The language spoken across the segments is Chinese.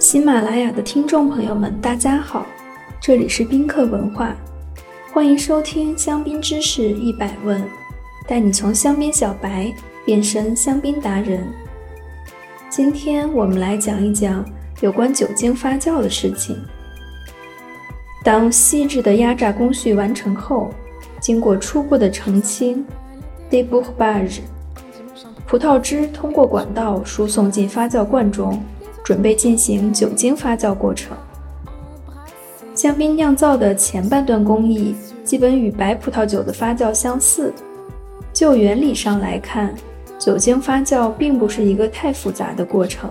喜马拉雅的听众朋友们，大家好，这里是宾客文化，欢迎收听香槟知识一百问，带你从香槟小白变身香槟达人。今天我们来讲一讲有关酒精发酵的事情。当细致的压榨工序完成后，经过初步的澄清 （debouchage），葡萄汁通过管道输送进发酵罐中。准备进行酒精发酵过程。香槟酿造的前半段工艺基本与白葡萄酒的发酵相似。就原理上来看，酒精发酵并不是一个太复杂的过程。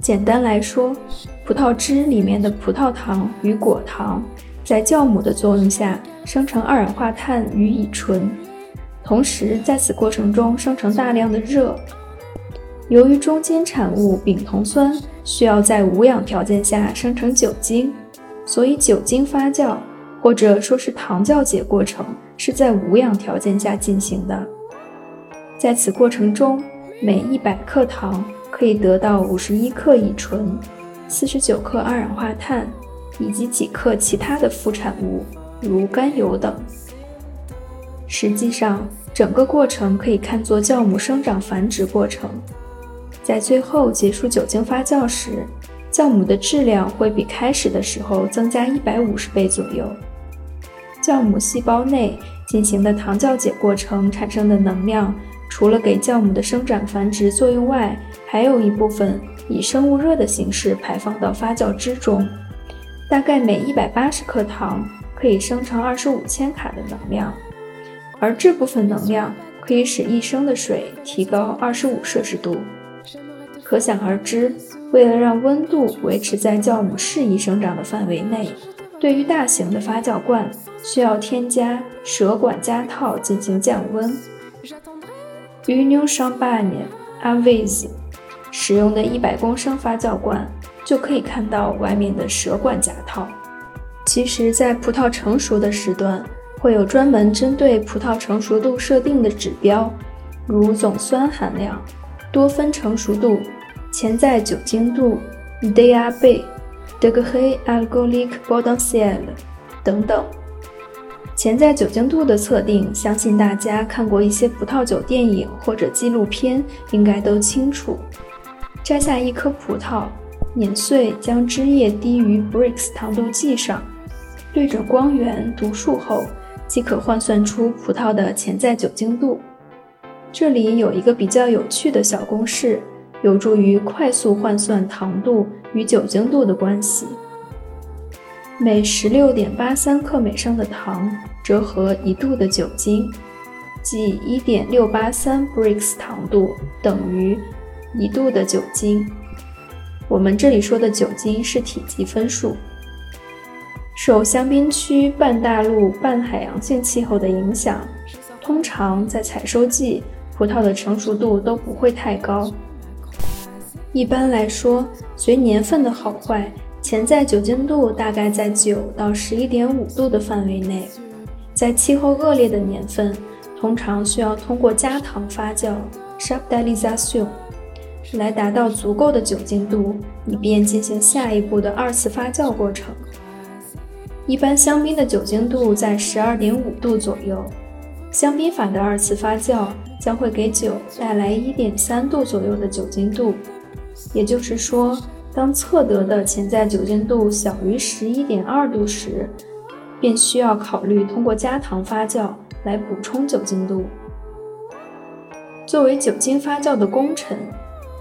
简单来说，葡萄汁里面的葡萄糖与果糖在酵母的作用下生成二氧化碳与乙醇，同时在此过程中生成大量的热。由于中间产物丙酮酸需要在无氧条件下生成酒精，所以酒精发酵或者说是糖酵解过程是在无氧条件下进行的。在此过程中，每一百克糖可以得到五十一克乙醇、四十九克二氧化碳以及几克其他的副产物，如甘油等。实际上，整个过程可以看作酵母生长繁殖过程。在最后结束酒精发酵时，酵母的质量会比开始的时候增加一百五十倍左右。酵母细胞内进行的糖酵解过程产生的能量，除了给酵母的生长繁殖作用外，还有一部分以生物热的形式排放到发酵汁中。大概每一百八十克糖可以生成二十五千卡的能量，而这部分能量可以使一升的水提高二十五摄氏度。可想而知，为了让温度维持在酵母适宜生长的范围内，对于大型的发酵罐，需要添加舌管夹套进行降温。Union Champagne Avis 使用的一百公升发酵罐，就可以看到外面的舌管夹套。其实，在葡萄成熟的时段，会有专门针对葡萄成熟度设定的指标，如总酸含量、多酚成熟度。潜在酒精度 （DAB）、Degree Alcoolic Potential 等等。潜在酒精度的测定，相信大家看过一些葡萄酒电影或者纪录片，应该都清楚。摘下一颗葡萄，碾碎，将汁液滴于 Brix 糖度计上，对准光源读数后，即可换算出葡萄的潜在酒精度。这里有一个比较有趣的小公式。有助于快速换算糖度与酒精度的关系。每十六点八三克每升的糖折合一度的酒精，即一点六八三 Brix 糖度等于一度的酒精。我们这里说的酒精是体积分数。受香槟区半大陆半海洋性气候的影响，通常在采收季，葡萄的成熟度都不会太高。一般来说，随年份的好坏，潜在酒精度大概在九到十一点五度的范围内。在气候恶劣的年份，通常需要通过加糖发酵 s h a r p d i l i z a t i o n 来达到足够的酒精度，以便进行下一步的二次发酵过程。一般香槟的酒精度在十二点五度左右。香槟法的二次发酵将会给酒带来一点三度左右的酒精度。也就是说，当测得的潜在酒精度小于十一点二度时，便需要考虑通过加糖发酵来补充酒精度。作为酒精发酵的功臣，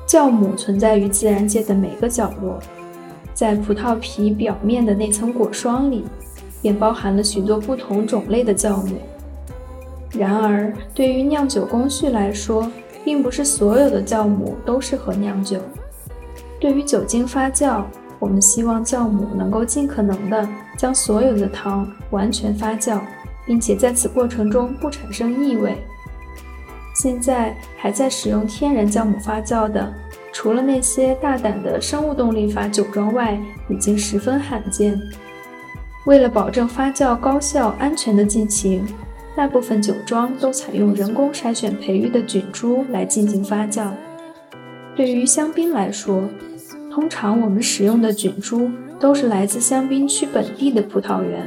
酵母存在于自然界的每个角落，在葡萄皮表面的那层果霜里，便包含了许多不同种类的酵母。然而，对于酿酒工序来说，并不是所有的酵母都适合酿酒。对于酒精发酵，我们希望酵母能够尽可能的将所有的糖完全发酵，并且在此过程中不产生异味。现在还在使用天然酵母发酵的，除了那些大胆的生物动力法酒庄外，已经十分罕见。为了保证发酵高效、安全的进行，大部分酒庄都采用人工筛选培育的菌株来进行发酵。对于香槟来说，通常我们使用的菌株都是来自香槟区本地的葡萄园，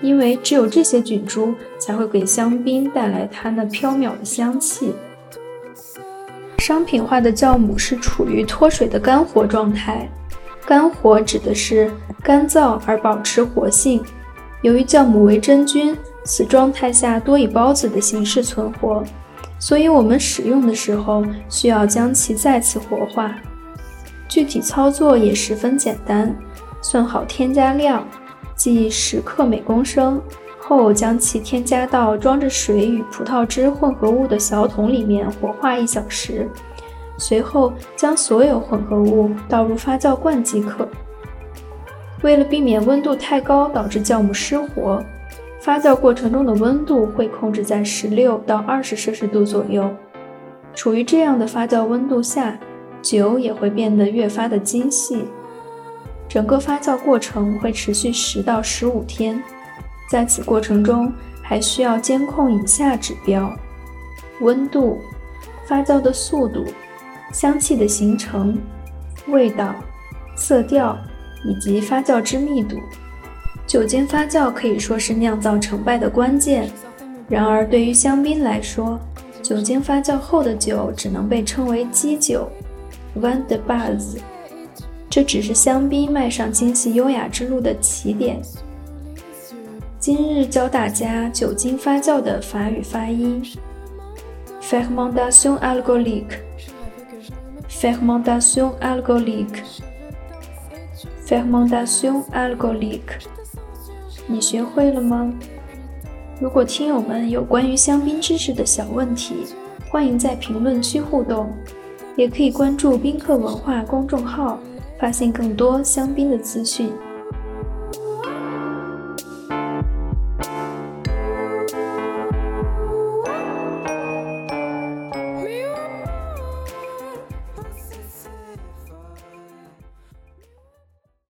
因为只有这些菌株才会给香槟带来它那飘渺的香气。商品化的酵母是处于脱水的干活状态，干活指的是干燥而保持活性。由于酵母为真菌，此状态下多以孢子的形式存活，所以我们使用的时候需要将其再次活化。具体操作也十分简单，算好添加量，即十克每公升。后将其添加到装着水与葡萄汁混合物的小桶里面活化一小时，随后将所有混合物倒入发酵罐即可。为了避免温度太高导致酵母失活，发酵过程中的温度会控制在十六到二十摄氏度左右。处于这样的发酵温度下，酒也会变得越发的精细。整个发酵过程会持续十到十五天。在此过程中，还需要监控以下指标：温度、发酵的速度、香气的形成、味道、色调以及发酵之密度。酒精发酵可以说是酿造成败的关键。然而，对于香槟来说，酒精发酵后的酒只能被称为基酒 （vin de base），这只是香槟迈上精细优雅之路的起点。今日教大家酒精发酵的法语发音：fermentation alcoolique，fermentation alcoolique，fermentation alcoolique。你学会了吗？如果听友们有关于香槟知识的小问题，欢迎在评论区互动，也可以关注宾客文化公众号，发现更多香槟的资讯。